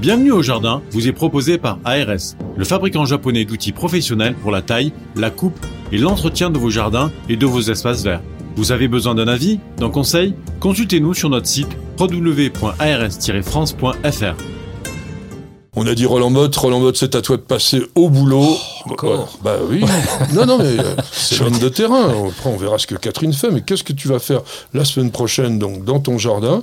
Bienvenue au jardin vous est proposé par ARS, le fabricant japonais d'outils professionnels pour la taille, la coupe et l'entretien de vos jardins et de vos espaces verts. Vous avez besoin d'un avis, d'un conseil? Consultez-nous sur notre site www.ars-france.fr. On a dit Roland Motte, Roland Motte, c'est à toi de passer au boulot. Oh, encore Bah oui. non, non, mais euh, c'est l'homme de terrain. Après, on verra ce que Catherine fait. Mais qu'est-ce que tu vas faire la semaine prochaine, donc, dans ton jardin?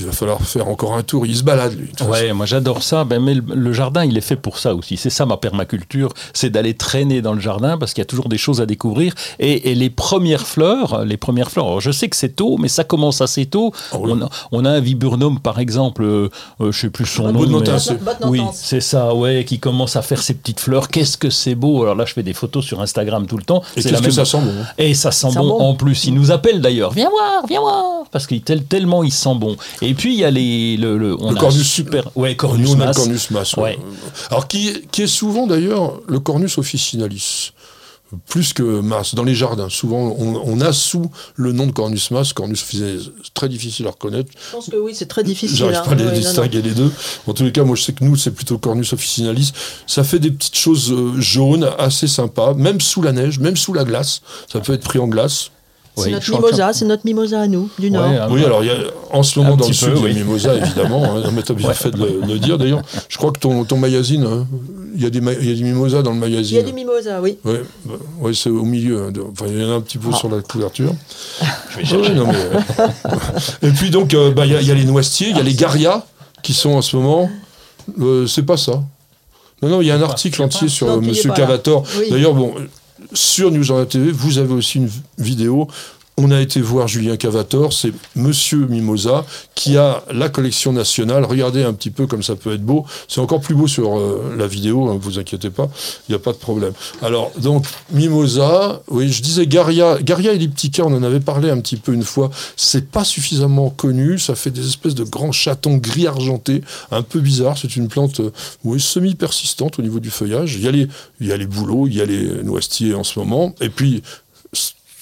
Il va falloir faire encore un tour. Il se balade, lui. Ouais, moi j'adore ça. Ben, mais le, jardin, il est fait pour ça aussi. C'est ça ma permaculture, c'est d'aller traîner dans le jardin parce qu'il y a toujours des choses à découvrir. Et, les premières fleurs, les premières fleurs. Alors, je sais que c'est tôt, mais ça commence assez tôt. Ah on, a, on, a, un viburnum, par exemple, euh, euh, je sais plus son nom. Mais, oui, c'est ça, ouais, qui commence à faire ses petites fleurs. Qu'est-ce que c'est beau Alors là, je fais des photos sur Instagram tout le temps. Et qu'est-ce que ça sent bon Et ça sent bon, en plus. Il nous appelle d'ailleurs. Viens voir, viens voir, parce qu'il tellement il sent bon. Et puis il y a les le, le, on cornus super ouais cornus Nous, on a le cornus. Ouais. Alors qui, qui est souvent d'ailleurs le cornus officinalis? Plus que masse, dans les jardins. Souvent, on, a sous le nom de cornus masse, cornus officinalis, très difficile à reconnaître. Je pense que oui, c'est très difficile. J'arrive hein. pas à les distinguer les deux. En tous les cas, moi, je sais que nous, c'est plutôt cornus officinalis. Ça fait des petites choses euh, jaunes, assez sympas, même sous la neige, même sous la glace. Ça peut être pris en glace. C'est notre mimosa, c'est notre mimosa à nous, du Nord. oui, alors il y a, en ce moment dans le sud, il y a le mimosa, évidemment. Hein, mais tu as bien fait de le, dire. D'ailleurs, je crois que ton, ton magazine, hein, il y, a des, il y a des mimosas dans le magazine. Il y a des mimosas, oui. Oui, bah, c'est au milieu. Hein, enfin, il y en a un petit peu ah. sur la couverture. Je vais non, mais, euh, Et puis donc, euh, bah, il y, y, a les noisetiers, il y a les garias qui sont en ce moment. Euh, c'est pas ça. Non, non, il y a un article entier sur M. Cavator. D'ailleurs, bon, sur News TV, vous avez aussi une vidéo on a été voir Julien Cavator, c'est Monsieur Mimosa, qui a la collection nationale. Regardez un petit peu comme ça peut être beau. C'est encore plus beau sur euh, la vidéo, hein, vous inquiétez pas, il n'y a pas de problème. Alors, donc, Mimosa, oui, je disais Garia, Garia elliptica, on en avait parlé un petit peu une fois. C'est pas suffisamment connu, ça fait des espèces de grands chatons gris argentés, un peu bizarre. C'est une plante euh, semi-persistante au niveau du feuillage. Il y, a les, il y a les bouleaux, il y a les noisetiers en ce moment. Et puis,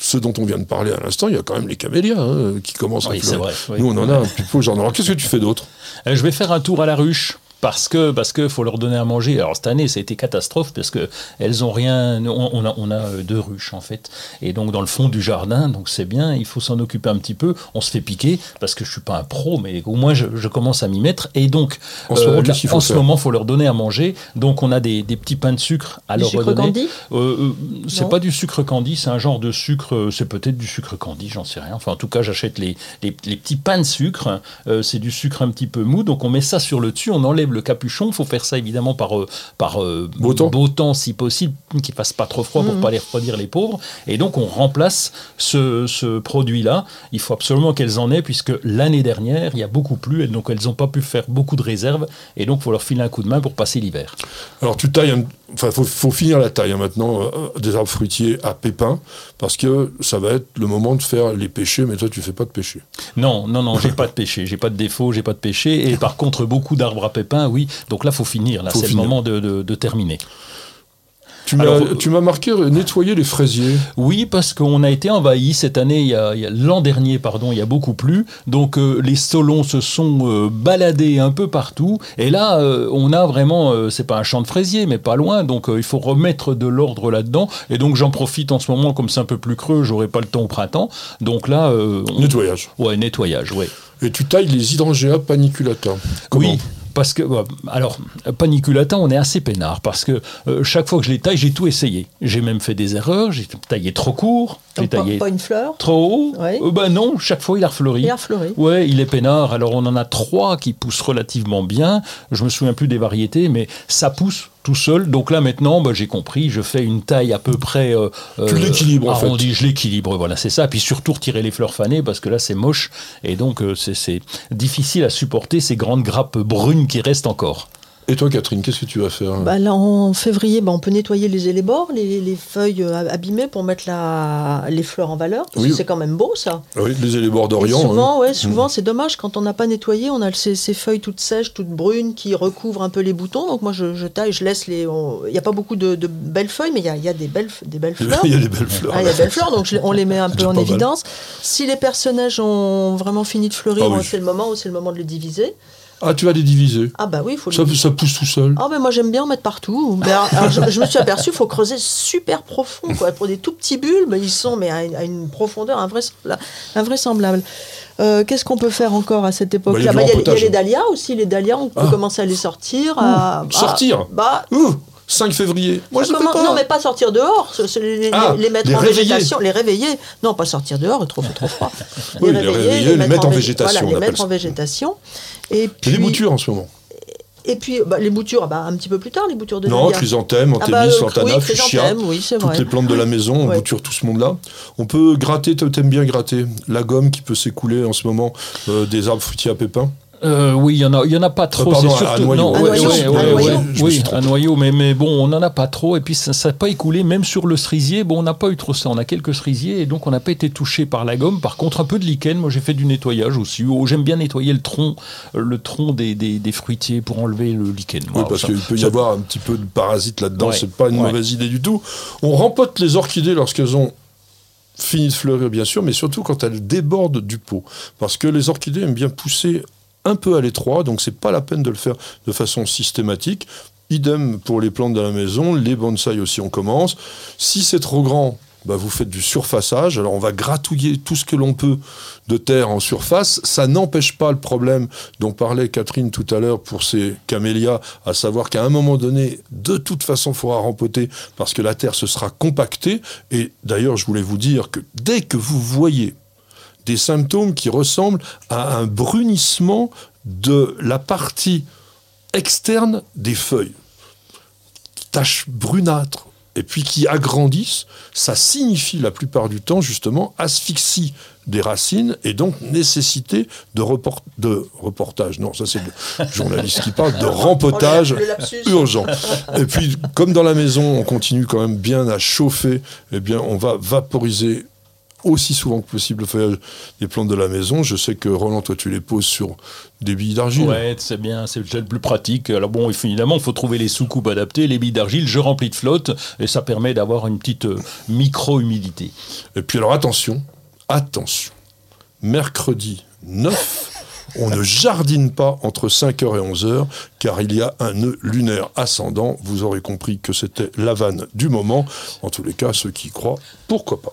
ce dont on vient de parler à l'instant, il y a quand même les camélias hein, qui commencent oui, à Vrai, Nous, on en a un petit peu Alors, qu'est-ce que tu fais d'autre? Euh, Je vais faire un tour à la ruche parce que parce que faut leur donner à manger. Alors cette année, ça a été catastrophe parce que elles ont rien. On, a on a euh, deux ruches en fait, et donc dans le fond du jardin, donc c'est bien. Il faut s'en occuper un petit peu. On se fait piquer parce que je suis pas un pro, mais au moins je, commence à m'y mettre. Et donc en ce, moment, il en ce moment, faut leur donner à manger. Donc on a des, des petits pains de sucre à leur sucre Candy? Euh, euh C'est pas du sucre candy, c'est un genre de sucre. Euh, c'est peut-être du sucre candy, j'en sais rien. Enfin en tout cas, j'achète les, les, les, petits pains de sucre. c'est du sucre un petit peu mou. Donc on met ça sur le dessus, on enlève le capuchon. Il faut faire ça évidemment par, euh, par euh, beau, temps. si possible, qu'il fasse pas trop froid pour ne mhm. pas les refroidir les pauvres. Et donc on remplace ce, ce produit-là. Il faut absolument qu'elles en aient puisque l'année dernière il y a beaucoup plu et donc elles n'ont pas pu faire beaucoup de réserves et donc il faut leur filer un coup de main pour passer l'hiver. Alors tu tailles, enfin faut, faut finir la taille hein, maintenant euh, des arbres fruitiers à pépins parce que ça va être le moment de faire les pêchés, mais toi tu fais pas de pêcher. Non, non, non, j'ai pas de péché, j'ai pas de défaut, j'ai pas de péché. Et par contre, beaucoup d'arbres à pépins, oui. Donc là, faut finir. Là, c'est le moment de, de terminer. Tu m'as marqué nettoyer les fraisiers. Oui, parce qu'on a été envahi cette année, il y a, l'an dernier, pardon, il y a beaucoup plu. Donc euh, les solons se sont euh, baladés un peu partout. Et là, euh, on a vraiment, c'est pas un champ de fraisiers, mais pas loin. Donc il faut remettre de l'ordre là-dedans. Et donc j'en profite en ce moment, comme c'est un peu plus creux, j'aurai pas le temps au printemps. Donc là. nettoyage. Ouais, nettoyage, oui. Et tu tailles les hydrangea paniculata. oui, parce que, alors, paniculata, on est assez peinard, parce que euh, chaque fois que je les taille, j'ai tout essayé. J'ai même fait des erreurs, j'ai taillé trop court, j'ai taillé pas une fleur trop haut. Euh, ben non, chaque fois il a refleuri. Il a refleuri. Ouais, il est peinard. Alors on en a trois qui poussent relativement bien. Je me souviens plus des variétés, mais ça pousse tout seul. Donc là maintenant, bah, j'ai compris, je fais une taille à peu près. Euh, tu l'équilibres en fait. Je l'équilibre, voilà, c'est ça. Puis surtout retirer les fleurs fanées parce que là c'est moche et donc euh, c'est difficile à supporter ces grandes grappes brunes qui restent encore. Et toi, Catherine, qu'est-ce que tu vas faire bah, là, En février, bah, on peut nettoyer les élébores, les, les feuilles euh, abîmées pour mettre la, les fleurs en valeur. Parce c'est quand même beau, ça. Oui, les élébores d'Orient. Souvent, ouais, souvent mm. c'est dommage. Quand on n'a pas nettoyé, on a ces, ces, feuilles toutes sèches, toutes brunes, qui recouvrent un peu les boutons. Donc moi, je, taille, je laisse les... Il n'y a pas beaucoup de, belles feuilles, mais il y a, y a, des, belles, des belles fleurs. Il y a des belles fleurs. Ah, il y a des belles fleurs, donc on les met un peu en évidence. Si les personnages ont vraiment fini de fleurir, ah c'est le moment où c'est le moment de les diviser. Ah, tu vas les diviser. Ah bah oui, il faut Ça, les... ça pousse tout seul. Ah mais moi j'aime bien en mettre partout. Mais alors, alors, je, je me suis aperçu, il faut creuser super profond. Quoi. Pour des tout petits bulbes, ils sont mais à, une- à une profondeur invraisemblable. invraisemblable. Euh, Qu'est-ce qu'on peut faire encore à cette Bah, il y époque-là a du Bah, Il y, a- il y a rempotage. les dahlias aussi. Les dahlias, on peut Ah. commencer à les sortir. à- Ouh, sortir bah, Ouh, 5 février. Moi, je Comment- ne fais pas. Non, mais pas sortir dehors, ce- les, Ah, les mettre les en réveiller. végétation, les réveiller. Non, pas sortir dehors, il trop, trop froid. Oui, les réveiller, les mettre en vég- végétation, voilà, les mettre en végétation. Et puis, des boutures en ce moment. Et puis bah, les boutures, ah bah, un petit peu plus tard, les boutures de Non, chrysanthème, Ah antémis, bah, euh, lantana, oui, fuchsia. oui, Toutes vrai. les plantes de la maison, on Ouais. bouture tout ce monde-là. On peut gratter, t'aimes bien gratter la gomme qui peut s'écouler en ce moment euh, des arbres fruitiers à pépins. Euh, oui, il y en a, il y en a pas trop. Euh, pardon, c'est un surtout noyau. non, Un ouais, noyau, ouais, ouais, me oui, un noyau, mais mais bon, on n'en a pas trop. Et puis ça n'a pas écoulé, même sur le cerisier. Bon, on n'a pas eu trop ça. On a quelques cerisiers et donc on n'a pas été touché par la gomme. Par contre, un peu de lichen. Moi, j'ai fait du nettoyage aussi. Oh, J'aime bien nettoyer le tronc, euh, le tronc des, des, des fruitiers pour enlever le lichen. Oui, parce qu'il peut y ça- avoir un petit peu de parasites là-dedans, Ouais, c'est pas une ouais. mauvaise idée du tout. On rempote les orchidées lorsqu'elles ont fini de fleurir, bien sûr, mais surtout quand elles débordent du pot. Parce que les orchidées aiment bien pousser un peu à l'étroit, donc c'est pas la peine de le faire de façon systématique. Idem pour les plantes de la maison, les bonsaïs aussi, on commence. Si c'est trop grand, bah, vous faites du surfaçage. Alors on va gratouiller tout ce que l'on peut de terre en surface. Ça n'empêche pas le problème dont parlait Catherine tout à l'heure pour ces camélias, à savoir qu'à un moment donné, de toute façon, il faudra rempoter parce que la terre se sera compactée. Et d'ailleurs, je voulais vous dire que dès que vous voyez des symptômes qui ressemblent à un brunissement de la partie externe des feuilles, taches brunâtres, et puis qui agrandissent, ça signifie la plupart du temps justement asphyxie des racines et donc nécessité de, report- de reportage. Non, ça c'est le journaliste qui parle, de rempotage urgent. Et puis, comme dans la maison, on continue quand même bien à chauffer, eh bien, on va vaporiser aussi souvent que possible le feuillage des plantes de la maison. Je sais que Roland, toi, tu les poses sur des billes d'argile. Ouais, c'est bien, c'est le plus pratique. Alors bon, évidemment, il faut trouver les sous-coupes adaptées, les billes d'argile, je remplis de flotte, et ça permet d'avoir une petite euh, micro-humidité. Et puis alors attention, attention. Mercredi 9, on ne jardine pas entre 5h et 11h, car il y a un nœud lunaire ascendant. Vous aurez compris que c'était la vanne du moment. En tous les cas, ceux qui y croient, pourquoi pas.